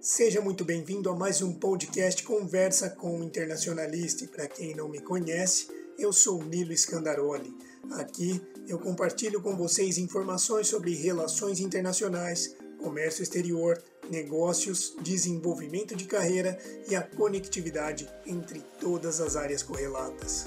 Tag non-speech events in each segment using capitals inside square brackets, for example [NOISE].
Seja muito bem-vindo a mais um podcast Conversa com o Internacionalista. Para quem não me conhece, eu sou Nilo Scandaroli. Aqui eu compartilho com vocês informações sobre relações internacionais, comércio exterior, negócios, desenvolvimento de carreira e a conectividade entre todas as áreas correlatas.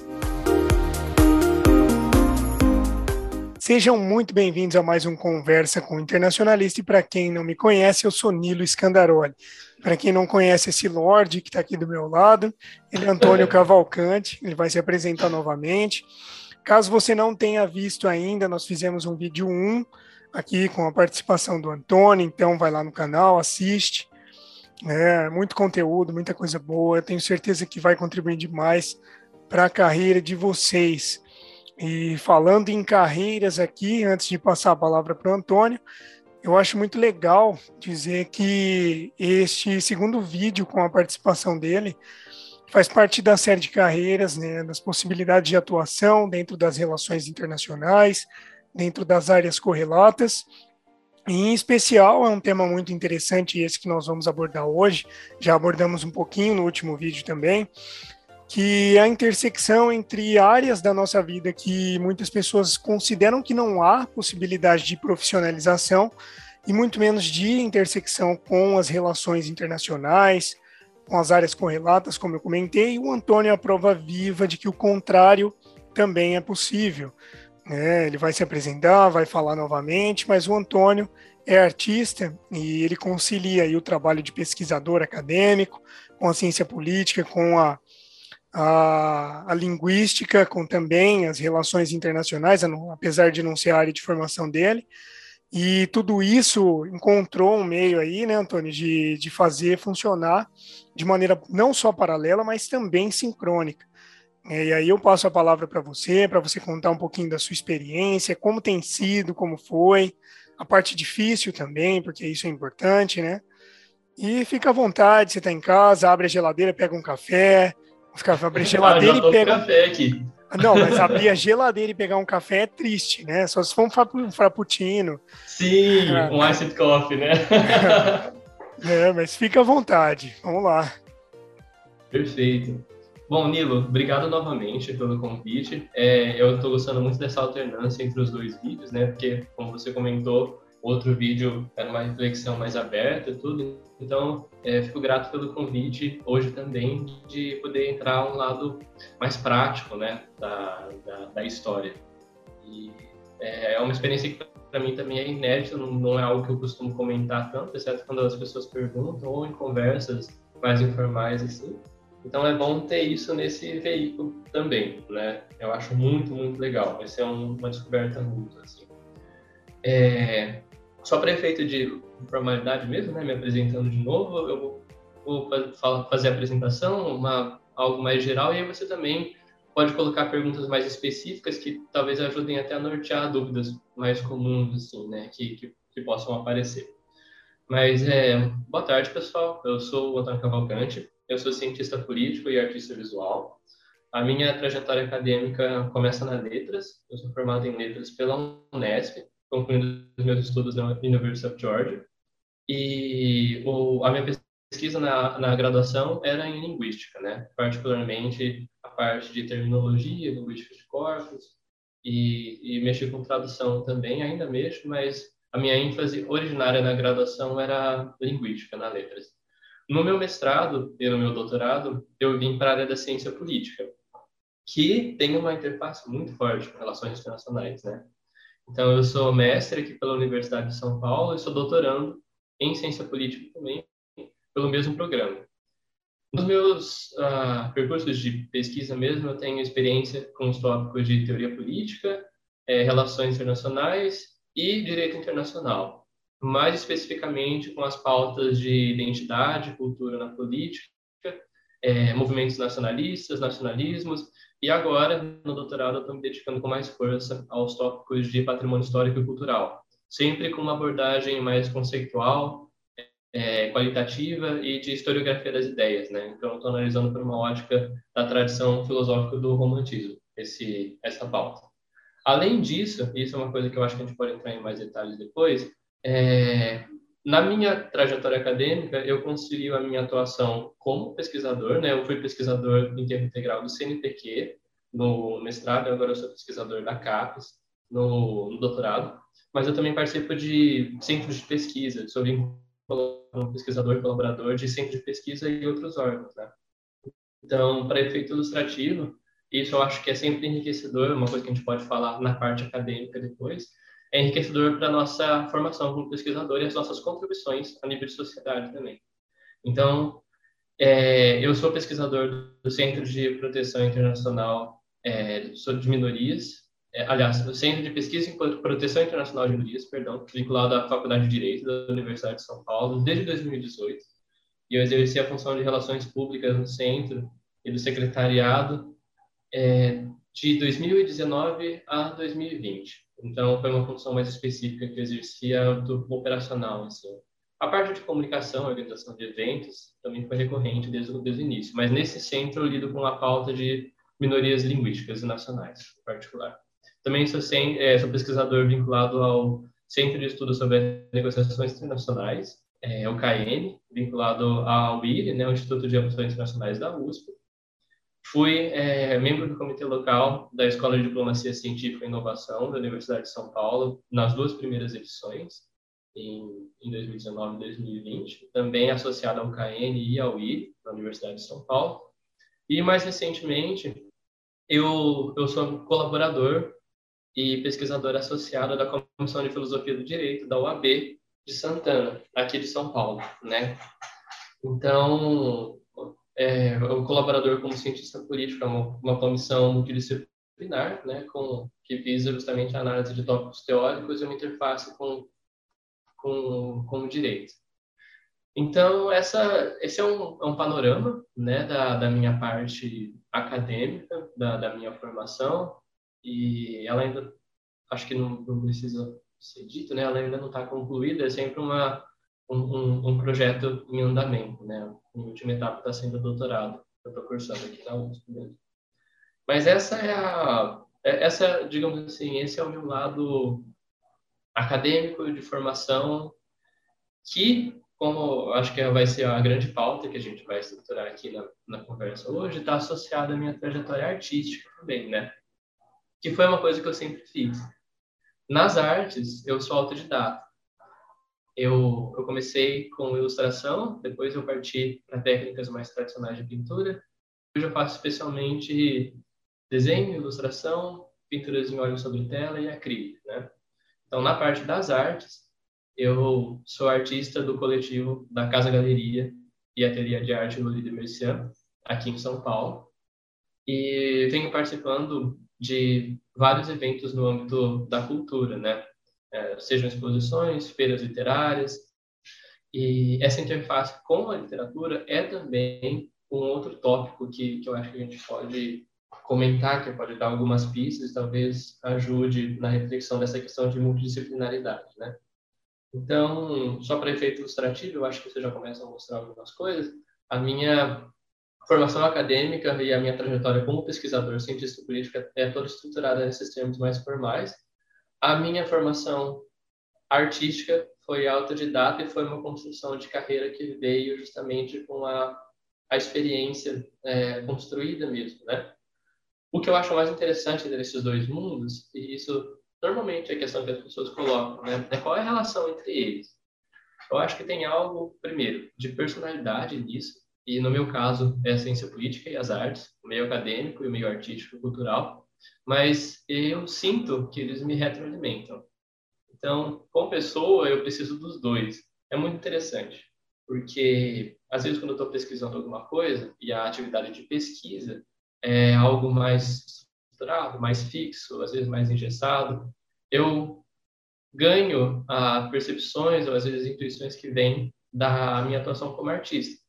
Sejam muito bem-vindos a mais um Conversa com o Internacionalista. E para quem não me conhece, eu sou Nilo Scandaroli. Para quem não conhece esse Lorde que está aqui do meu lado, ele é Antônio [LAUGHS] Cavalcante, ele vai se apresentar novamente. Caso você não tenha visto ainda, nós fizemos um vídeo 1 aqui com a participação do Antônio, então vai lá no canal, assiste. É, muito conteúdo, muita coisa boa. Eu tenho certeza que vai contribuir demais para a carreira de vocês. E falando em carreiras aqui, antes de passar a palavra para o Antônio, eu acho muito legal dizer que este segundo vídeo com a participação dele faz parte da série de carreiras, né, das possibilidades de atuação dentro das relações internacionais, dentro das áreas correlatas. E, em especial, é um tema muito interessante esse que nós vamos abordar hoje. Já abordamos um pouquinho no último vídeo também, que é a intersecção entre áreas da nossa vida que muitas pessoas consideram que não há possibilidade de profissionalização e muito menos de intersecção com as relações internacionais, com as áreas correlatas, como eu comentei, o Antônio é a prova viva de que o contrário também é possível. É, ele vai se apresentar, vai falar novamente, mas o Antônio é artista e ele concilia o trabalho de pesquisador acadêmico com a ciência política, com a a, a, linguística, com também as relações internacionais, apesar de não ser a área de formação dele. E tudo isso encontrou um meio aí, né, Antônio, de, de fazer funcionar de maneira não só paralela, mas também sincrônica. E aí eu passo a palavra para você, para você contar um pouquinho da sua experiência, como tem sido, como foi, a parte difícil também, porque isso é importante, né? E fica à vontade, você está em casa, abre a geladeira, pega um café, Ficar abrir a geladeira ah, e pegar. café aqui. Não, mas abrir a geladeira e pegar um café é triste, né? Só se for um frappuccino. Sim, ah, um iced coffee, né? [LAUGHS] é, mas fica à vontade. Vamos lá. Perfeito. Bom, Nilo, obrigado novamente pelo convite. É, eu estou gostando muito dessa alternância entre os dois vídeos, né? Porque, como você comentou, outro vídeo era uma reflexão mais aberta e tudo. Então, é, fico grato pelo convite hoje também de poder entrar um lado mais prático, né, da, da, da história. E é, é uma experiência que para mim também é inédita, não, não, é algo que eu costumo comentar tanto, exceto quando as pessoas perguntam ou em conversas mais informais assim. Então é bom ter isso nesse veículo também, né? Eu acho muito, muito legal. Vai ser um, uma descoberta mútua, assim. É, só para efeito de formalidade mesmo, né, me apresentando de novo, eu vou, vou fazer a apresentação, uma, algo mais geral, e aí você também pode colocar perguntas mais específicas que talvez ajudem até a nortear dúvidas mais comuns, assim, né, que, que, que possam aparecer. Mas, é, boa tarde, pessoal. Eu sou o Antônio Cavalcante, eu sou cientista político e artista visual. A minha trajetória acadêmica começa nas letras. Eu sou formado em letras pela Unesp, concluindo os meus estudos na University of Georgia. E o, a minha pesquisa na, na graduação era em linguística, né? Particularmente a parte de terminologia, linguística de corpos, e, e mexi com tradução também, ainda mexo, mas a minha ênfase originária na graduação era linguística, na letras. No meu mestrado e no meu doutorado, eu vim para a área da ciência política, que tem uma interface muito forte com relações internacionais, né? Então, eu sou mestre aqui pela Universidade de São Paulo e sou doutorando em ciência política também, pelo mesmo programa. Nos meus uh, percursos de pesquisa mesmo, eu tenho experiência com os tópicos de teoria política, é, relações internacionais e direito internacional, mais especificamente com as pautas de identidade, cultura na política, é, movimentos nacionalistas, nacionalismos e agora, no doutorado, eu estou me dedicando com mais força aos tópicos de patrimônio histórico e cultural, sempre com uma abordagem mais conceitual, é, qualitativa e de historiografia das ideias, né? Então, estou analisando por uma ótica da tradição filosófica do romantismo, esse, essa pauta. Além disso, isso é uma coisa que eu acho que a gente pode entrar em mais detalhes depois, é, na minha trajetória acadêmica, eu concilio a minha atuação como pesquisador, né? Eu fui pesquisador em tempo integral do CNPq no mestrado, agora eu sou pesquisador da CAPES no, no doutorado, mas eu também participo de centros de pesquisa, sou um pesquisador colaborador de centro de pesquisa e outros órgãos, né? Então, para efeito ilustrativo, isso eu acho que é sempre enriquecedor, uma coisa que a gente pode falar na parte acadêmica depois, é enriquecedor para a nossa formação como pesquisador e as nossas contribuições a nível de sociedade também. Então, é, eu sou pesquisador do Centro de Proteção Internacional é, de Minorias, é, aliás, do Centro de Pesquisa em Proteção Internacional de Minorias, perdão, vinculado à Faculdade de Direito da Universidade de São Paulo, desde 2018. E eu exerci a função de Relações Públicas no Centro e do Secretariado é, de 2019 a 2020. Então, foi uma função mais específica que eu exercia do operacional, assim. A parte de comunicação, organização de eventos, também foi recorrente desde, desde o início, mas nesse centro eu lido com a pauta de minorias linguísticas e nacionais, em particular. Também sou, sem, é, sou pesquisador vinculado ao Centro de Estudos sobre Negociações Internacionais, é, o KN, vinculado ao IRI, né, o Instituto de Relações Internacionais da USP, Fui é, membro do comitê local da Escola de Diplomacia Científica e Inovação da Universidade de São Paulo nas duas primeiras edições, em, em 2019 e 2020, também associado ao KN e ao I, na Universidade de São Paulo. E mais recentemente, eu, eu sou colaborador e pesquisador associado da Comissão de Filosofia do Direito da UAB de Santana, aqui de São Paulo, né? Então, é, o colaborador como cientista político é uma, uma comissão multidisciplinar, né, com, que visa justamente a análise de tópicos teóricos e uma interface com, com, com o direito. Então, essa, esse é um, é um panorama né, da, da minha parte acadêmica, da, da minha formação, e ela ainda, acho que não, não precisa ser dito, né, ela ainda não está concluída, é sempre uma, um, um, um projeto em andamento, né, em última etapa está sendo doutorado. Eu estou cursando aqui na USP mesmo. Mas essa é a, é, essa, digamos assim, esse é o meu lado acadêmico de formação que, como acho que vai ser a grande pauta que a gente vai estruturar aqui na, na conversa hoje, está associada à minha trajetória artística também, né? Que foi uma coisa que eu sempre fiz. Nas artes, eu sou autodidata eu, eu comecei com ilustração, depois eu parti para técnicas mais tradicionais de pintura. Hoje eu faço especialmente desenho, ilustração, pinturas em óleo sobre tela e acrílico, né? Então, na parte das artes, eu sou artista do coletivo da Casa Galeria e Ateliê de Arte Luli de Mercian, aqui em São Paulo. E venho participando de vários eventos no âmbito da cultura, né? é, sejam exposições, feiras literárias. E essa interface com a literatura é também um outro tópico que, que eu acho que a gente pode comentar, que pode dar algumas pistas, talvez ajude na reflexão dessa questão de multidisciplinaridade, né? Então, só para efeito ilustrativo, eu acho que você já começa a mostrar algumas coisas. A minha formação acadêmica e a minha trajetória como pesquisador cientista político é toda estruturada nesses termos mais formais, a minha formação artística foi autodidata e foi uma construção de carreira que veio justamente com a, a experiência é, construída mesmo, né? O que eu acho mais interessante desses dois mundos, e isso normalmente é a questão que as pessoas colocam, né? É qual é a relação entre eles. Eu acho que tem algo, primeiro, de personalidade nisso, e no meu caso é a ciência política e as artes, o meio acadêmico e o meio artístico cultural, mas eu sinto que eles me retroalimentam. Então, como pessoa, eu preciso dos dois. É muito interessante, porque às vezes quando eu estou pesquisando alguma coisa e a atividade de pesquisa é algo mais estruturado, mais fixo, às vezes mais engessado, eu ganho a percepções ou às vezes intuições que vêm da minha atuação como artista.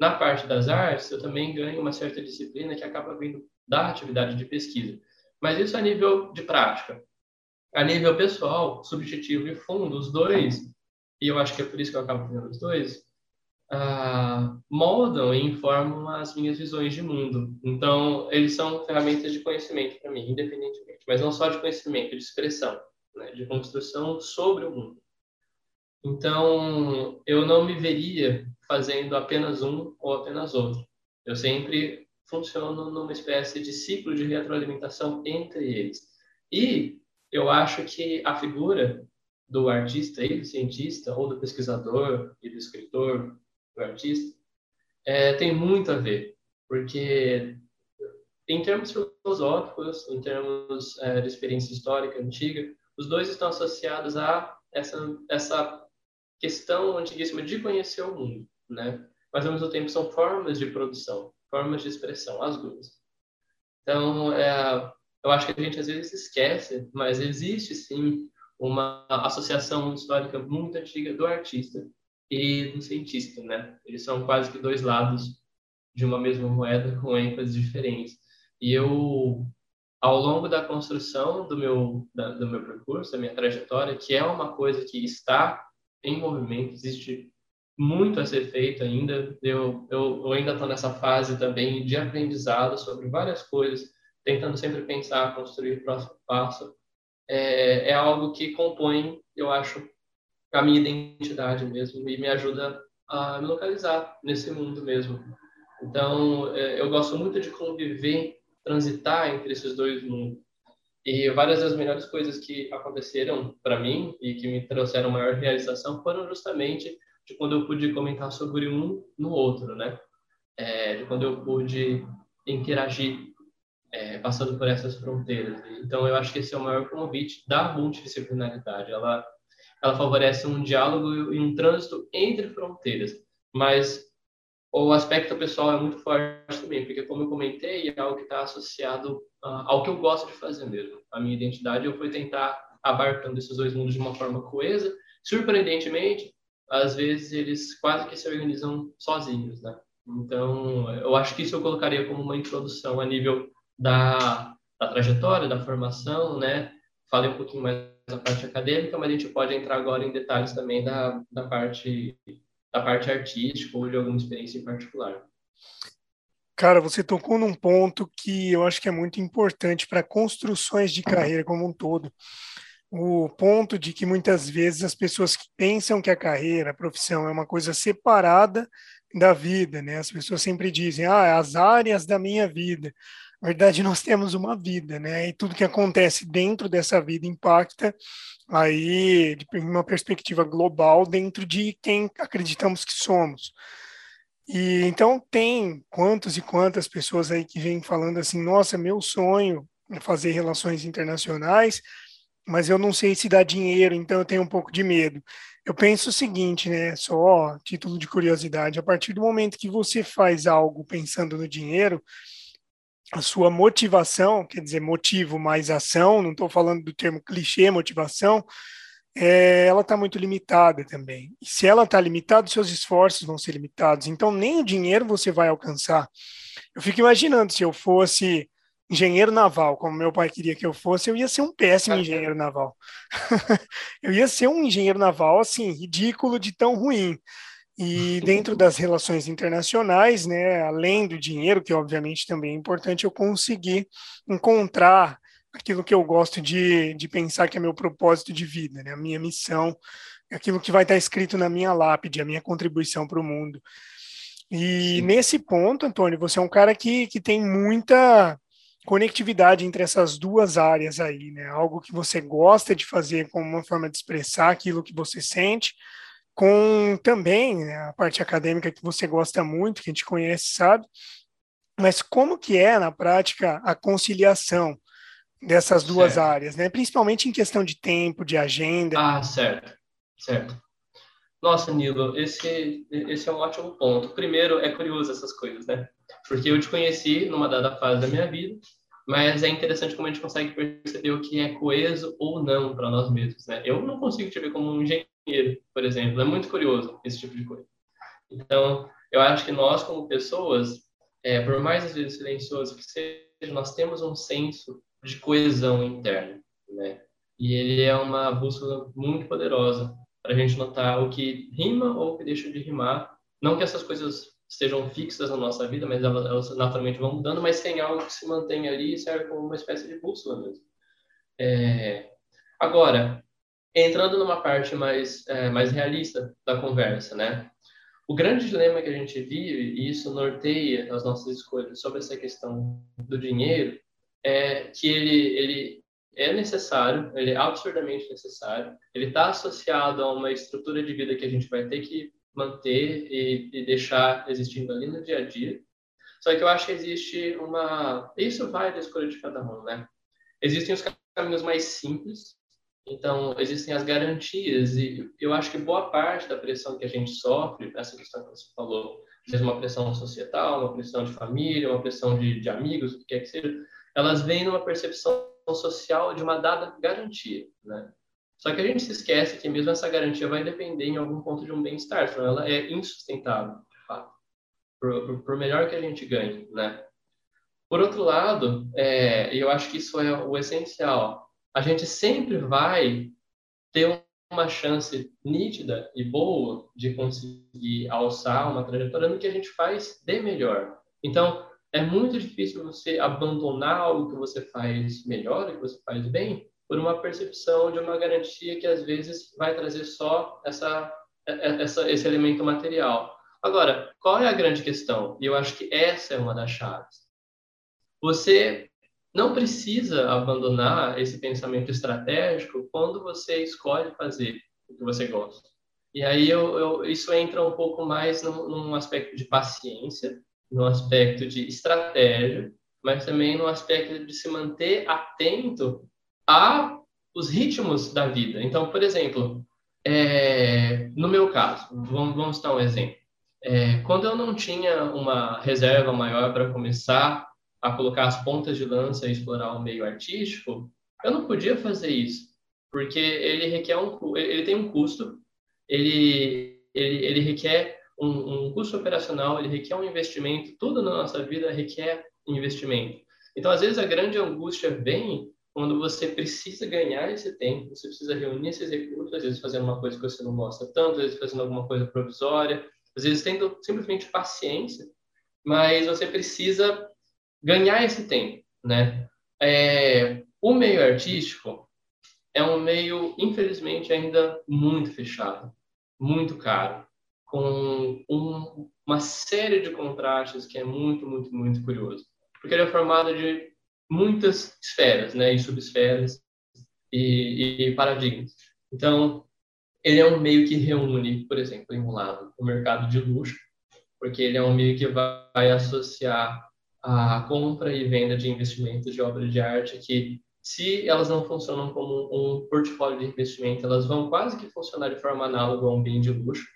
Na parte das artes, eu também ganho uma certa disciplina que acaba vindo da atividade de pesquisa. Mas isso a nível de prática. A nível pessoal, subjetivo e fundo, os dois, e eu acho que é por isso que eu acabo fazendo os dois, uh, moldam e informam as minhas visões de mundo. Então, eles são ferramentas de conhecimento para mim, independentemente. Mas não só de conhecimento, de expressão, né? de construção sobre o mundo. Então, eu não me veria fazendo apenas um ou apenas outro. Eu sempre funciono numa espécie de ciclo de retroalimentação entre eles. E eu acho que a figura do artista e do cientista, ou do pesquisador e do escritor, do artista, é, tem muito a ver, porque em termos filosóficos, em termos é, de experiência histórica antiga, os dois estão associados a essa, essa questão antiguíssima de conhecer o mundo, né? Mas ao mesmo tempo são formas de produção, formas de expressão, as duas. Então, é, eu acho que a gente às vezes esquece, mas existe sim uma associação histórica muito antiga do artista e do cientista, né? Eles são quase que dois lados de uma mesma moeda [LAUGHS] com ênfases diferentes. E eu, ao longo da construção do meu da, do meu percurso, da minha trajetória, que é uma coisa que está em movimento, existe muito a ser feito ainda. Eu, eu, eu ainda estou nessa fase também de aprendizado sobre várias coisas, tentando sempre pensar, construir o próximo passo. É, é algo que compõe, eu acho, a minha identidade mesmo e me ajuda a me localizar nesse mundo mesmo. Então, é, eu gosto muito de conviver, transitar entre esses dois mundos. E várias das melhores coisas que aconteceram para mim e que me trouxeram maior realização foram justamente de quando eu pude comentar sobre um no outro, né? É, de quando eu pude interagir é, passando por essas fronteiras. Então, eu acho que esse é o maior convite da multidisciplinaridade. Ela, ela favorece um diálogo e um trânsito entre fronteiras, mas o aspecto pessoal é muito forte também, porque, como eu comentei, é algo que está associado uh, ao que eu gosto de fazer mesmo. A minha identidade, eu fui tentar abarcando esses dois mundos de uma forma coesa. Surpreendentemente, às vezes eles quase que se organizam sozinhos, né? Então, eu acho que isso eu colocaria como uma introdução a nível da, da trajetória, da formação, né? Falei um pouquinho mais da parte acadêmica, mas a gente pode entrar agora em detalhes também da, da parte da parte artística ou de alguma experiência em particular. Cara, você tocou num ponto que eu acho que é muito importante para construções de carreira como um todo. O ponto de que muitas vezes as pessoas que pensam que a carreira, a profissão é uma coisa separada da vida, né? As pessoas sempre dizem, ah, as áreas da minha vida. Na verdade, [LAUGHS] nós temos uma vida, né? E tudo que acontece dentro dessa vida impacta aí de uma perspectiva global dentro de quem acreditamos que somos. E então tem quantas e quantas pessoas aí que vêm falando assim, nossa, meu sonho é fazer relações internacionais, mas eu não sei se dá dinheiro, então eu tenho um pouco de medo. Eu penso o seguinte, né, só título de curiosidade, a partir do momento que você faz algo pensando no dinheiro, a sua motivação, quer dizer, motivo mais ação, não estou falando do termo clichê motivação, é, ela está muito limitada também. E se ela está limitada, seus esforços vão ser limitados. Então, nem o dinheiro você vai alcançar. Eu fico imaginando se eu fosse engenheiro naval, como meu pai queria que eu fosse, eu ia ser um péssimo engenheiro naval. [LAUGHS] eu ia ser um engenheiro naval, assim, ridículo de tão ruim. E [LAUGHS] dentro das relações internacionais, né, além do dinheiro, que obviamente também é importante, eu conseguir encontrar aquilo que eu gosto de, de pensar que é meu propósito de vida, né, a minha missão, aquilo que vai estar escrito na minha lápide, a minha contribuição para o mundo. E Sim. nesse ponto, Antônio, você é um cara que, que tem muita conectividade entre essas duas áreas aí, né? Algo que você gosta de fazer como uma forma de expressar aquilo que você sente, com também né, a parte acadêmica que você gosta muito, que a gente conhece, sabe? Mas como que é na prática a conciliação dessas duas certo. áreas, né? Principalmente em questão de tempo, de agenda. Ah, certo, certo. Nossa, Nilo, esse, esse é um ótimo ponto. Primeiro, é curioso essas coisas, né? Porque eu te conheci numa dada fase da minha vida, mas é interessante como a gente consegue perceber o que é coeso ou não para nós mesmos, né? Eu não consigo te ver como um engenheiro por exemplo. É muito curioso esse tipo de coisa. Então, eu acho que nós, como pessoas, é, por mais às vezes silencioso que seja, nós temos um senso de coesão interna, né? E ele é uma bússola muito poderosa para a gente notar o que rima ou o que deixa de rimar. Não que essas coisas estejam fixas na nossa vida, mas elas, elas naturalmente vão mudando, mas tem algo que se mantém ali e serve como uma espécie de bússola mesmo. É... Agora, entrando numa parte mais, é, mais realista da conversa, né? O grande dilema que a gente vive, e isso norteia as nossas escolhas sobre essa questão do dinheiro, é que ele, ele é necessário, ele é absurdamente necessário, ele está associado a uma estrutura de vida que a gente vai ter que manter e, e deixar existindo ali no dia a dia. Só que eu acho que existe uma. Isso vai da escolha de cada um, né? Existem os caminhos mais simples, então existem as garantias, e eu acho que boa parte da pressão que a gente sofre, essa questão que você falou, seja uma pressão societal, uma pressão de família, uma pressão de, de amigos, o que quer que seja, elas vêm numa percepção social de uma dada garantia, né? Só que a gente se esquece que mesmo essa garantia vai depender em algum ponto de um bem-estar, senão ela é insustentável, de fato, por, melhor que a gente ganhe, né? Por outro lado, é, eu acho que isso é o essencial, a gente sempre vai ter uma chance nítida e boa de conseguir alçar uma trajetória no que a gente faz de melhor. Então, é muito difícil você abandonar algo que você faz melhor, que você faz bem, por uma percepção de uma garantia que às vezes vai trazer só essa, essa, esse elemento material. Agora, qual é a grande questão? E eu acho que essa é uma das chaves. Você não precisa abandonar esse pensamento estratégico quando você escolhe fazer o que você gosta. E aí eu, eu, isso entra um pouco mais num, num aspecto de paciência no aspecto de estratégia, mas também no aspecto de se manter atento a os ritmos da vida. Então, por exemplo, é, no meu caso, vamos, vamos dar um exemplo. É, quando eu não tinha uma reserva maior para começar a colocar as pontas de lança e explorar o meio artístico, eu não podia fazer isso, porque ele requer um, ele tem um custo, ele, ele, ele requer um, um custo operacional, ele requer um investimento, tudo na nossa vida requer investimento. Então, às vezes, a grande angústia vem quando você precisa ganhar esse tempo, você precisa reunir esses recursos, às vezes fazendo uma coisa que você não gosta tanto, às vezes fazendo alguma coisa provisória, às vezes tendo simplesmente paciência, mas você precisa ganhar esse tempo, né? É, o meio artístico é um meio, infelizmente, ainda muito fechado, muito caro com um, uma série de contrastes que é muito, muito, muito curioso. Porque ele é formado de muitas esferas, né, e subesferas e, e paradigmas. Então, ele é um meio que reúne, por exemplo, em um lado, o mercado de luxo, porque ele é um meio que vai associar a compra e venda de investimentos de obras de arte que se elas não funcionam como um portfólio de investimento, elas vão quase que funcionar de forma análoga a um bem de luxo.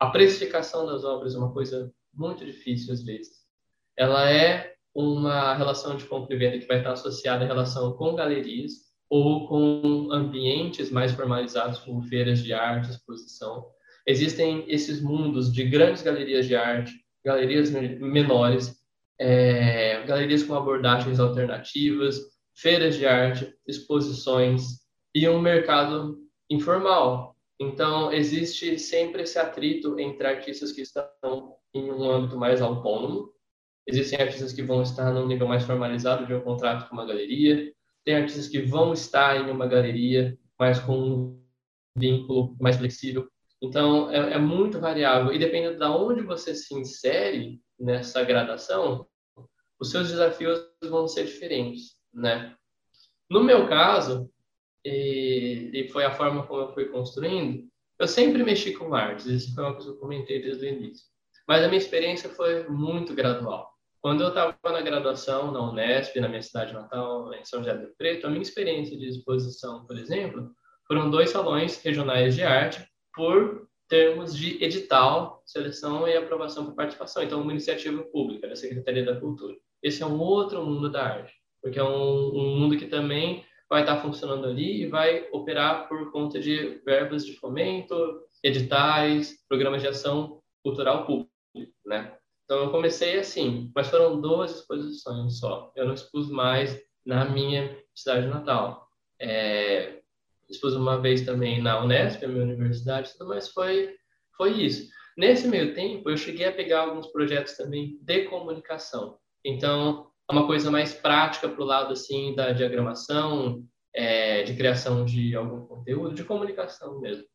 A precificação das obras é uma coisa muito difícil às vezes. Ela é uma relação de compra e venda que vai estar associada à relação com galerias ou com ambientes mais formalizados, como feiras de arte, exposição. Existem esses mundos de grandes galerias de arte, galerias menores, é, galerias com abordagens alternativas, feiras de arte, exposições e um mercado informal, então, existe sempre esse atrito entre artistas que estão em um âmbito mais autônomo, existem artistas que vão estar num nível mais formalizado de um contrato com uma galeria, tem artistas que vão estar em uma galeria, mas com um vínculo mais flexível. Então, é, é muito variável. E dependendo de onde você se insere nessa gradação, os seus desafios vão ser diferentes, né? No meu caso, e, e foi a forma como eu fui construindo, eu sempre mexi com artes, isso foi uma coisa que eu comentei desde o início. Mas a minha experiência foi muito gradual. Quando eu estava na graduação na Unesp, na minha cidade natal, em São José do Preto, a minha experiência de exposição, por exemplo, foram dois salões regionais de arte por termos de edital, seleção e aprovação por participação. Então, uma iniciativa pública da Secretaria da Cultura. Esse é um outro mundo da arte, porque é um, um mundo que também vai estar funcionando ali e vai operar por conta de verbas de fomento, editais, programas de ação cultural pública, né? Então eu comecei assim, mas foram duas exposições só. Eu não expus mais na minha cidade natal. É, expus uma vez também na Unesp, a minha universidade, tudo mais foi foi isso. Nesse meio tempo, eu cheguei a pegar alguns projetos também de comunicação. Então, uma coisa mais prática para o lado assim da diagramação, é, de criação de algum conteúdo, de comunicação mesmo.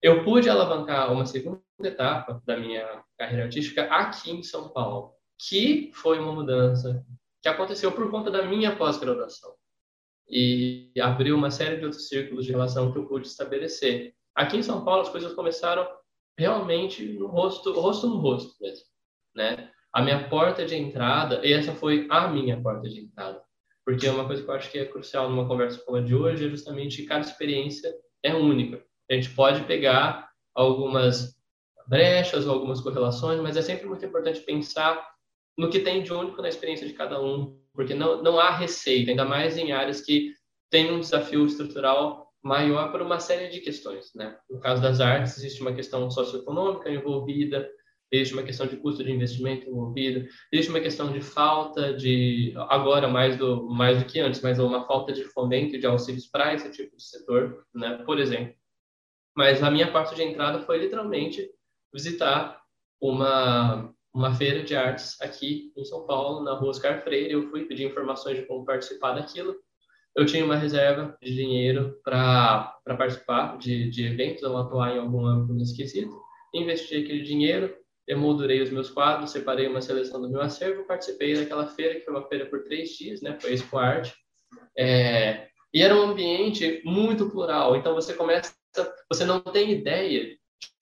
Eu pude alavancar uma segunda etapa da minha carreira artística aqui em São Paulo, que foi uma mudança que aconteceu por conta da minha pós-graduação e abriu uma série de outros círculos de relação que eu pude estabelecer. Aqui em São Paulo as coisas começaram realmente no rosto, rosto no rosto mesmo, né? A minha porta de entrada, e essa foi a minha porta de entrada, porque é uma coisa que eu acho que é crucial numa conversa como a de hoje é justamente cada experiência é única. A gente pode pegar algumas brechas ou algumas correlações, mas é sempre muito importante pensar no que tem de único na experiência de cada um, porque não, não há receita, ainda mais em áreas que têm um desafio estrutural maior por uma série de questões. Né? No caso das artes, existe uma questão socioeconômica envolvida, existe uma questão de custo de investimento envolvida, existe uma questão de falta de, agora mais do, mais do que antes, mas uma falta de fomento de auxílios para esse tipo de setor, né? por exemplo. Mas a minha parte de entrada foi literalmente visitar uma, uma feira de artes aqui em São Paulo, na rua Oscar Freire. Eu fui pedir informações de como participar daquilo. Eu tinha uma reserva de dinheiro para participar de, de eventos ou atuar em algum âmbito nesse quesito. Investi aquele dinheiro, emoldurei os meus quadros, separei uma seleção do meu acervo, participei daquela feira, que foi uma feira por três dias, né? Foi Expo Arte. É, e era um ambiente muito plural, então você começa, você não tem ideia de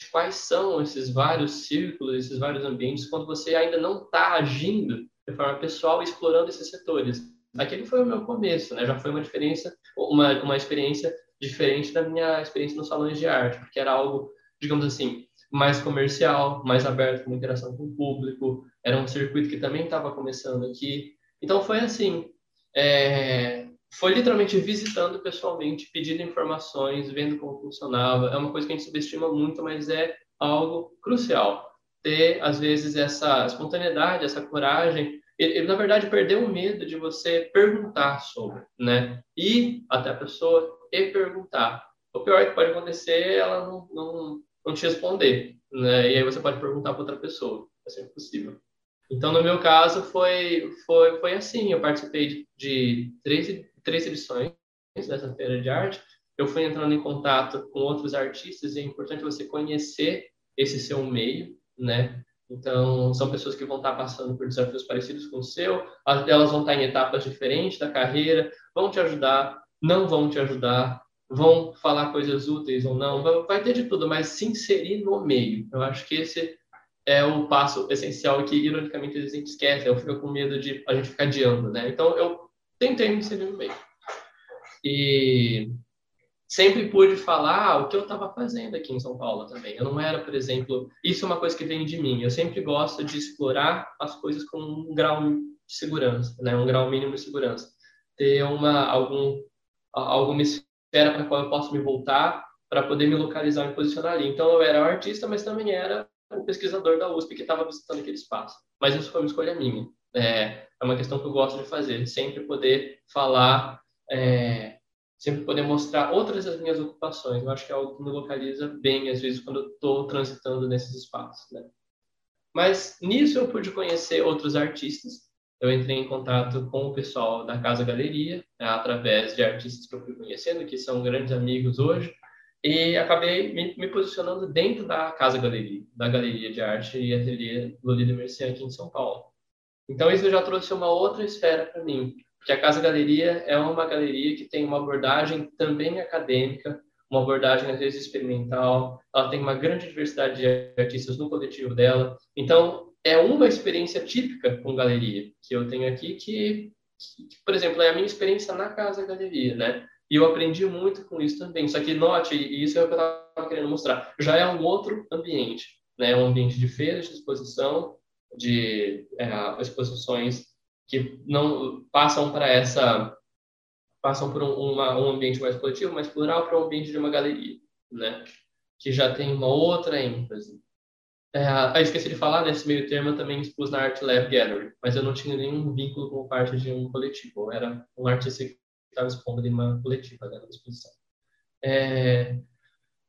quais são esses vários círculos, esses vários ambientes, quando você ainda não está agindo de forma pessoal, explorando esses setores. Aquele foi o meu começo, né? Já foi uma diferença, uma, uma experiência diferente da minha experiência nos salões de arte, porque era algo, digamos assim, mais comercial, mais aberto com interação com o público. Era um circuito que também estava começando aqui. Então foi assim, é, foi literalmente visitando pessoalmente, pedindo informações, vendo como funcionava. É uma coisa que a gente subestima muito, mas é algo crucial. Ter, às vezes, essa espontaneidade, essa coragem. Ele, ele na verdade, perdeu o medo de você perguntar sobre, né? Ir até a pessoa e perguntar. O pior que pode acontecer é ela não, não não te responder, né? E aí você pode perguntar para outra pessoa, é sempre possível. Então, no meu caso, foi, foi, foi assim, eu participei de, de três, três edições dessa feira de arte, eu fui entrando em contato com outros artistas e é importante você conhecer esse seu meio, né? Então, são pessoas que vão estar passando por desafios parecidos com o seu, elas vão estar em etapas diferentes da carreira, vão te ajudar, não vão te ajudar, vão falar coisas úteis ou não, vai ter de tudo, mas se inserir no meio. Eu acho que esse é o passo essencial que, ironicamente, a gente esquece. Eu fico com medo de a gente ficar adiando, né? Então, eu tentei me inserir no meio. E sempre pude falar o que eu estava fazendo aqui em São Paulo também. Eu não era, por exemplo, isso é uma coisa que vem de mim. Eu sempre gosto de explorar as coisas com um grau de segurança, né? Um grau mínimo de segurança. Ter uma algum alguma esfera para qual eu posso me voltar para poder me localizar e me posicionar ali. Então, eu era o artista, mas também era o pesquisador da USP que estava visitando aquele espaço. Mas isso foi uma escolha minha. É, é uma questão que eu gosto de fazer, sempre poder falar, é, sempre poder mostrar outras das minhas ocupações. Eu acho que é algo que me localiza bem, às vezes, quando eu estou transitando nesses espaços. Né? Mas nisso eu pude conhecer outros artistas eu entrei em contato com o pessoal da Casa Galeria, né, através de artistas que eu fui conhecendo, que são grandes amigos hoje, e acabei me, me, posicionando dentro da Casa Galeria, da Galeria de Arte e Ateliê Lolita Mercier aqui em São Paulo. Então isso já trouxe uma outra esfera para mim, porque a Casa Galeria é uma galeria que tem uma abordagem também acadêmica, uma abordagem às vezes experimental, ela tem uma grande diversidade de artistas no coletivo dela. Então, é uma experiência típica com galeria que eu tenho aqui, que, que, por exemplo, é a minha experiência na Casa Galeria, né? E eu aprendi muito com isso também. Só que note, e isso é o que eu estava querendo mostrar, já é um outro ambiente, né? Um ambiente de feiras, de exposição, de é, exposições que não passam para essa passam por um, uma, um ambiente mais coletivo, mais plural, para um ambiente de uma galeria, né? Que já tem uma outra ênfase. É, eu esqueci de falar, nesse meio termo eu também expus na Art Lab Gallery, mas eu não tinha nenhum vínculo com parte de um coletivo. Era um artista que estava expondo em uma coletiva né, exposição. É,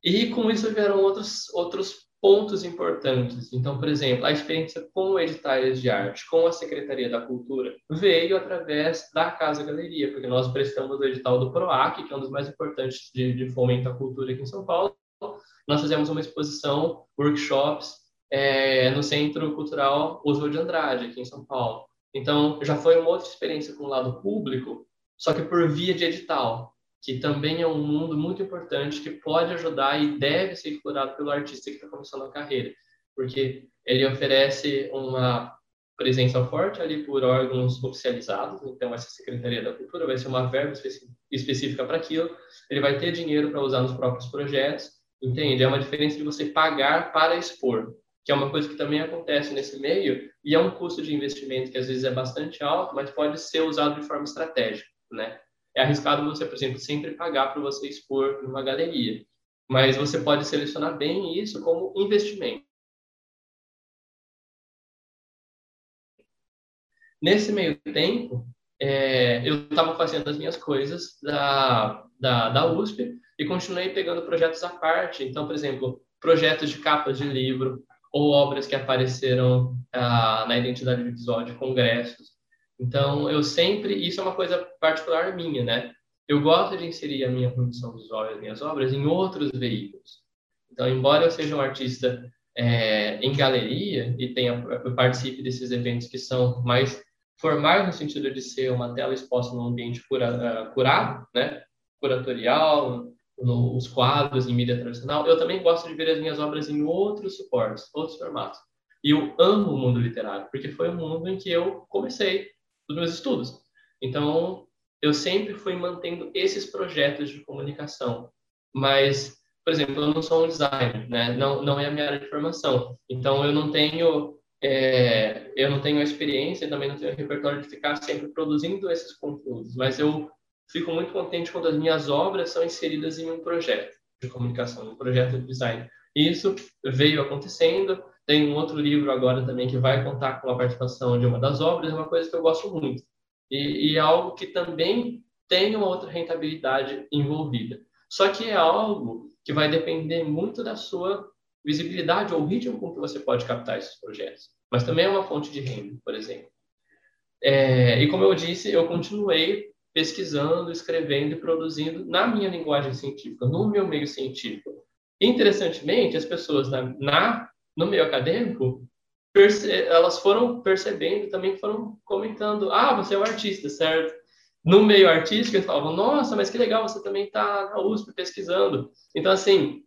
e com isso vieram outros, outros pontos importantes. Então, por exemplo, a experiência com editais de arte, com a Secretaria da Cultura, veio através da Casa Galeria, porque nós prestamos o edital do PROAC, que é um dos mais importantes de, de fomento à cultura aqui em São Paulo. Nós fizemos uma exposição, workshops, é, no Centro Cultural Oswald de Andrade, aqui em São Paulo. Então, já foi uma outra experiência com o lado público, só que por via de edital que também é um mundo muito importante que pode ajudar e deve ser explorado pelo artista que está começando a carreira, porque ele oferece uma presença forte ali por órgãos oficializados, então essa Secretaria da Cultura vai ser uma verba específica para aquilo, ele vai ter dinheiro para usar nos próprios projetos, entende? É uma diferença de você pagar para expor, que é uma coisa que também acontece nesse meio e é um custo de investimento que às vezes é bastante alto, mas pode ser usado de forma estratégica, né? É arriscado você, por exemplo, sempre pagar para você expor numa galeria. Mas você pode selecionar bem isso como investimento. Nesse meio tempo, é, eu estava fazendo as minhas coisas da, da, da USP e continuei pegando projetos à parte. Então, por exemplo, projetos de capas de livro ou obras que apareceram ah, na identidade visual de congressos. Então, eu sempre, isso é uma coisa particular minha, né? Eu gosto de inserir a minha produção visual e as minhas obras em outros veículos. Então, embora eu seja um artista é, em galeria e tenha eu participe desses eventos que são mais formais no sentido de ser uma tela exposta num ambiente cura, uh, curado, né? Curatorial, nos quadros em mídia tradicional, eu também gosto de ver as minhas obras em outros suportes, outros formatos. E eu amo o mundo literário, porque foi o mundo em que eu comecei dos meus estudos. Então, eu sempre fui mantendo esses projetos de comunicação. Mas, por exemplo, eu não sou um designer, né? Não, não é a minha área de formação. Então, eu não tenho é, eu não tenho a experiência, também não tenho o repertório de ficar sempre produzindo esses conteúdos. Mas eu fico muito contente quando as minhas obras são inseridas em um projeto de comunicação, um projeto de design. Isso veio acontecendo tem um outro livro agora também que vai contar com a participação de uma das obras, é uma coisa que eu gosto muito. E, e é algo que também tem uma outra rentabilidade envolvida. Só que é algo que vai depender muito da sua visibilidade ou ritmo com que você pode captar esses projetos. Mas também é uma fonte de renda, por exemplo. É, e como eu disse, eu continuei pesquisando, escrevendo e produzindo na minha linguagem científica, no meu meio científico. Interessantemente, as pessoas na, na no meio acadêmico, elas foram percebendo, também foram comentando, ah, você é um artista, certo? No meio artístico, eles falavam, nossa, mas que legal, você também está na USP pesquisando. Então, assim,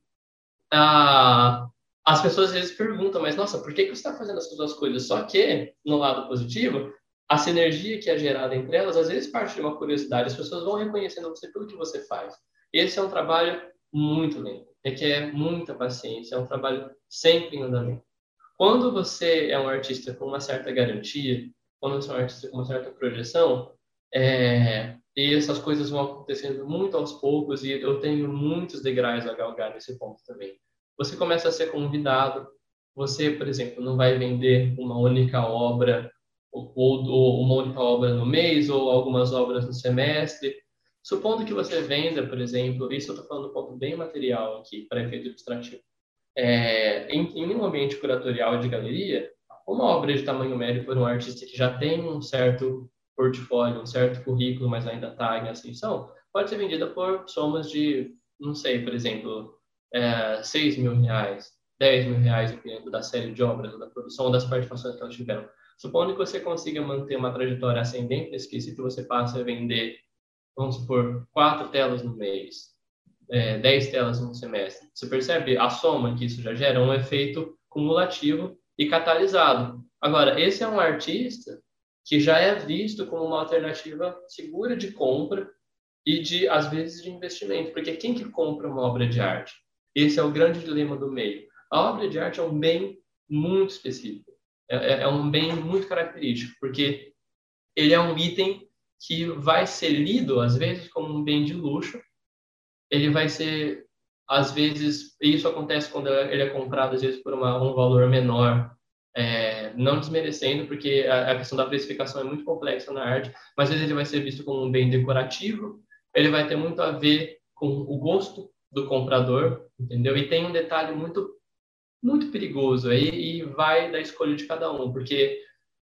a, as pessoas às vezes perguntam, mas nossa, por que, que você está fazendo essas duas coisas? Só que, no lado positivo, a sinergia que é gerada entre elas, às vezes parte de uma curiosidade, as pessoas vão reconhecendo você pelo que você faz. Esse é um trabalho muito lento requer muita paciência, é um trabalho sempre em andamento. Quando você é um artista com uma certa garantia, quando você é um artista com uma certa projeção, é, e essas coisas vão acontecendo muito aos poucos, e eu tenho muitos degraus a galgar nesse ponto também. Você começa a ser convidado, você, por exemplo, não vai vender uma única obra ou, ou, uma única obra no mês ou algumas obras no semestre. Supondo que você venda, por exemplo, isso eu estou falando um ponto bem material aqui, para efeito ilustrativo. É, em, em um ambiente curatorial de galeria, uma obra de tamanho médio por um artista que já tem um certo portfólio, um certo currículo, mas ainda está em ascensão, pode ser vendida por somas de, não sei, por exemplo, é, 6 mil reais, 10 mil reais, dependendo da série de obras, da produção ou das participações que elas tiveram. Supondo que você consiga manter uma trajetória ascendente nesse você passe a vender vamos supor, quatro telas no mês, é, dez telas no semestre. Você percebe a soma que isso já gera? Um efeito cumulativo e catalisado. Agora, esse é um artista que já é visto como uma alternativa segura de compra e de, às vezes, de investimento. Porque quem que compra uma obra de arte? Esse é o grande dilema do meio. A obra de arte é um bem muito específico. É, é, é um bem muito característico, porque ele é um item que vai ser lido, às vezes, como um bem de luxo. Ele vai ser, às vezes, isso acontece quando ele é comprado, às vezes, por uma, um valor menor, é, não desmerecendo, porque a, a, questão da precificação é muito complexa na arte, mas às vezes ele vai ser visto como um bem decorativo, ele vai ter muito a ver com o gosto do comprador, entendeu? E tem um detalhe muito muito perigoso aí e vai da escolha de cada um, porque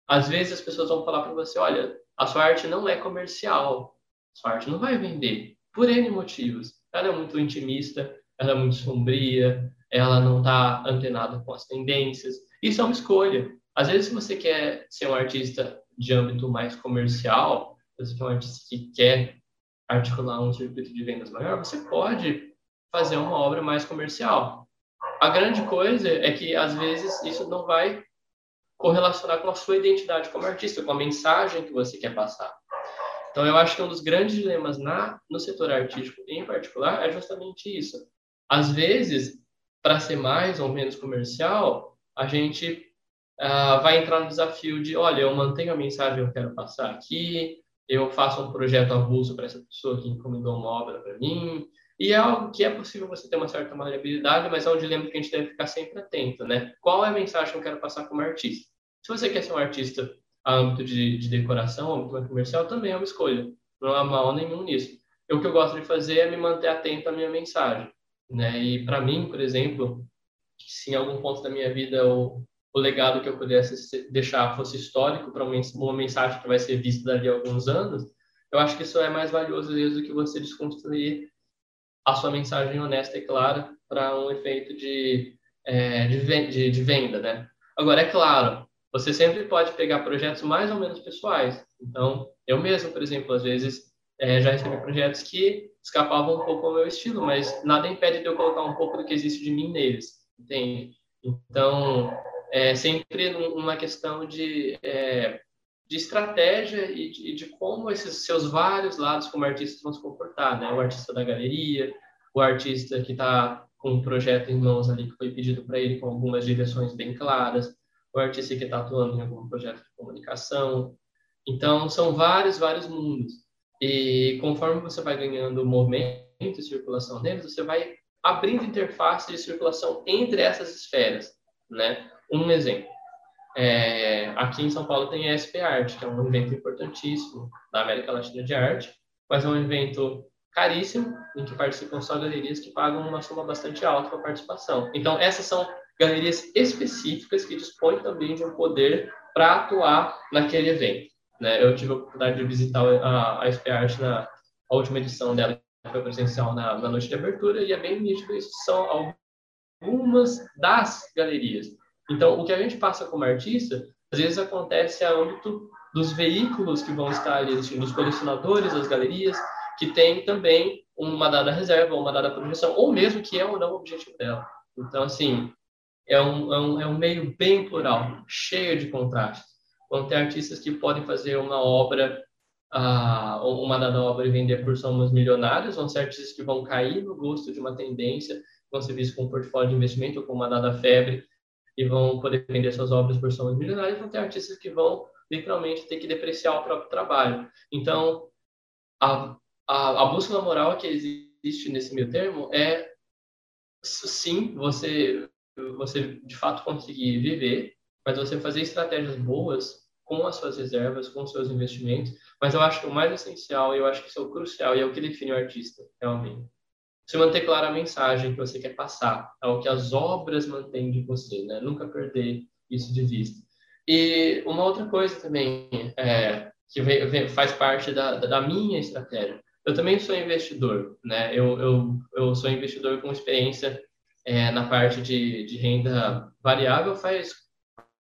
às vezes as pessoas vão falar para você, olha, a sua arte não é comercial, a sua arte não vai vender, por N motivos. Ela é muito intimista, ela é muito sombria, ela não está antenada com as tendências. Isso é uma escolha. Às vezes, se você quer ser um artista de âmbito mais comercial, você é um artista que quer articular um circuito de vendas maior, você pode fazer uma obra mais comercial. A grande coisa é que, às vezes, isso não vai correlacionar com a sua identidade como artista, com a mensagem que você quer passar. Então, eu acho que um dos grandes dilemas na, no setor artístico, em particular, é justamente isso. Às vezes, para ser mais ou menos comercial, a gente uh, vai entrar no desafio de, olha, eu mantenho a mensagem que eu quero passar aqui, eu faço um projeto avulso para essa pessoa que encomendou uma obra para mim, e é algo que é possível você ter uma certa maleabilidade, mas é um dilema que a gente deve ficar sempre atento, né? Qual é a mensagem que eu quero passar como artista? Se você quer ser um artista a âmbito de, de decoração, âmbito comercial, também é uma escolha. Não há mal nenhum nisso. o que eu gosto de fazer é me manter atento à minha mensagem, né? E para mim, por exemplo, se em algum ponto da minha vida o, o legado que eu pudesse deixar fosse histórico para uma mensagem que vai ser vista dali a alguns anos, eu acho que isso é mais valioso vezes do que você desconstruir a sua mensagem honesta e clara para um efeito de, é, de, de, venda, né? Agora, é claro, você sempre pode pegar projetos mais ou menos pessoais. Então, eu mesmo, por exemplo, às vezes é, já recebi projetos que escapavam um pouco ao meu estilo, mas nada impede de eu colocar um pouco do que existe de mim neles, entende? Então, é sempre uma questão de, é, de estratégia e de, de, como esses seus vários lados como artistas vão se comportar, né? O artista da galeria, o artista que está com um projeto em mãos ali que foi pedido para ele com algumas direções bem claras, o artista que está atuando em algum projeto de comunicação. Então, são vários, vários mundos. E conforme você vai ganhando movimento e circulação neles, você vai abrindo interface de circulação entre essas esferas, né? Um exemplo. É, aqui em São Paulo tem a SP Art, que é um evento importantíssimo da América Latina de arte, mas é um evento caríssimo, em que participam só galerias que pagam uma soma bastante alta para participação. Então, essas são galerias específicas que dispõem também de um poder para atuar naquele evento. Né? Eu tive a oportunidade de visitar a, a SP Art na última edição dela, que foi presencial na, na noite de abertura, e é bem nítido isso são algumas das galerias. Então, o que a gente passa como artista, às vezes acontece a âmbito dos veículos que vão estar ali, assim, dos colecionadores, das galerias, que tem também uma dada reserva, uma dada projeção, ou mesmo que é ou não o objetivo dela. Então, assim, é um, é um, é um meio bem plural, cheio de contrastes. Vão ter artistas que podem fazer uma obra, uma dada obra e vender por somas milionárias, vão ser artistas que vão cair no gosto de uma tendência, vão ser vistos com um portfólio de investimento ou com uma dada febre e vão poder vender suas obras por somas milionárias, vão ter artistas que vão literalmente ter que depreciar o próprio trabalho. Então, a, a, a moral que existe nesse meio termo é sim, você você de fato conseguir viver, mas você fazer estratégias boas com as suas reservas, com os seus investimentos. Mas eu acho que o mais essencial, e eu acho que isso é o crucial, e é o que define o artista, realmente. Você manter clara a mensagem que você quer passar, é o que as obras mantêm de você, né? Nunca perder isso de vista. E uma outra coisa também, é, que vem, vem, faz parte da, da minha estratégia. Eu também sou investidor, né? Eu, eu, eu sou investidor com experiência é, na parte de, de renda variável faz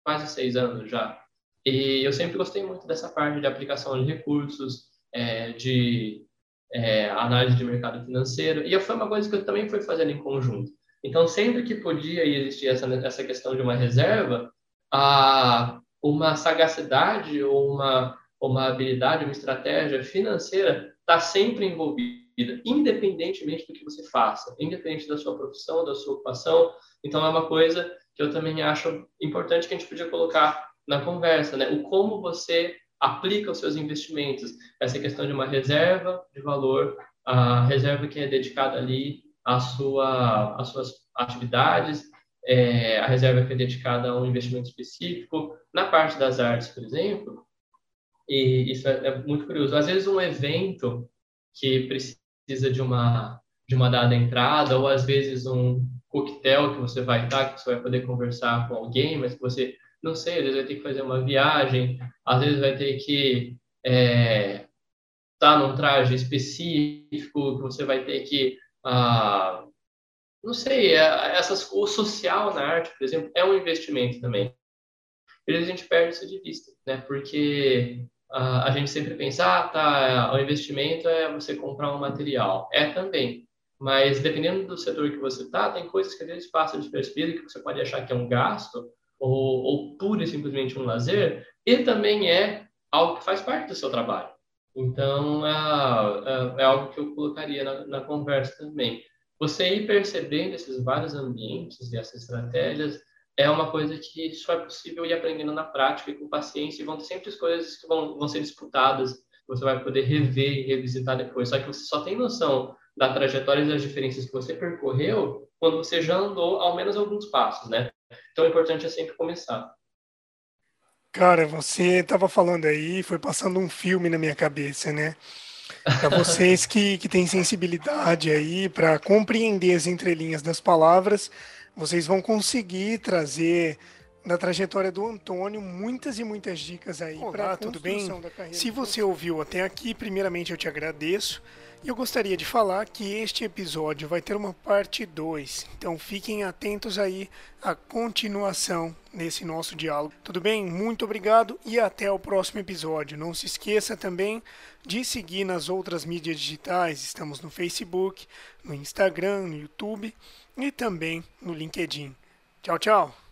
quase seis anos já. E eu sempre gostei muito dessa parte de aplicação de recursos, é, de é, análise de mercado financeiro, e foi uma coisa que eu também fui fazendo em conjunto. Então, sempre que podia existir essa, essa questão de uma reserva, a, uma sagacidade ou uma, uma habilidade, uma estratégia financeira está sempre envolvida vida, independentemente do que você faça, independente da sua profissão, da sua ocupação. Então, é uma coisa que eu também acho importante que a gente podia colocar na conversa, né? O como você aplica os seus investimentos. Essa questão de uma reserva de valor, a reserva que é dedicada ali à sua, às suas atividades, é, a reserva que é dedicada a um investimento específico. Na parte das artes, por exemplo, e isso é, é muito curioso. Às vezes um evento que precisa de uma de uma dada entrada ou às vezes um coquetel que você vai estar, que você vai poder conversar com alguém, mas que você, não sei, às vezes vai ter que fazer uma viagem, às vezes vai ter que é, estar num traje específico, que você vai ter que, ah, não sei, é, essas, o social na arte, por exemplo, é um investimento também. E a gente perde isso de vista, né? Porque a gente sempre pensa, ah, tá, o investimento é você comprar um material. É também. Mas dependendo do setor que você tá, tem coisas que às vezes passam despercebido, que você pode achar que é um gasto, ou, ou pura e simplesmente um lazer, e também é algo que faz parte do seu trabalho. Então, é, é, é algo que eu colocaria na, na conversa também. Você ir percebendo esses vários ambientes e essas estratégias é uma coisa que só é possível ir aprendendo na prática e com paciência, e vão ter sempre as coisas que vão, vão ser disputadas, você vai poder rever e revisitar depois. Só que você só tem noção da trajetória e das diferenças que você percorreu quando você já andou ao menos alguns passos, né? Então, o importante é sempre começar. Cara, você estava falando aí, foi passando um filme na minha cabeça, né? Para vocês que, que têm sensibilidade aí para compreender as entrelinhas das palavras, vocês vão conseguir trazer na trajetória do Antônio muitas e muitas dicas aí para tudo bem? Se você ouviu até aqui, primeiramente eu te agradeço. Eu gostaria de falar que este episódio vai ter uma parte 2, então fiquem atentos aí à continuação nesse nosso diálogo. Tudo bem? Muito obrigado e até o próximo episódio. Não se esqueça também de seguir nas outras mídias digitais. Estamos no Facebook, no Instagram, no YouTube e também no LinkedIn. Tchau, tchau!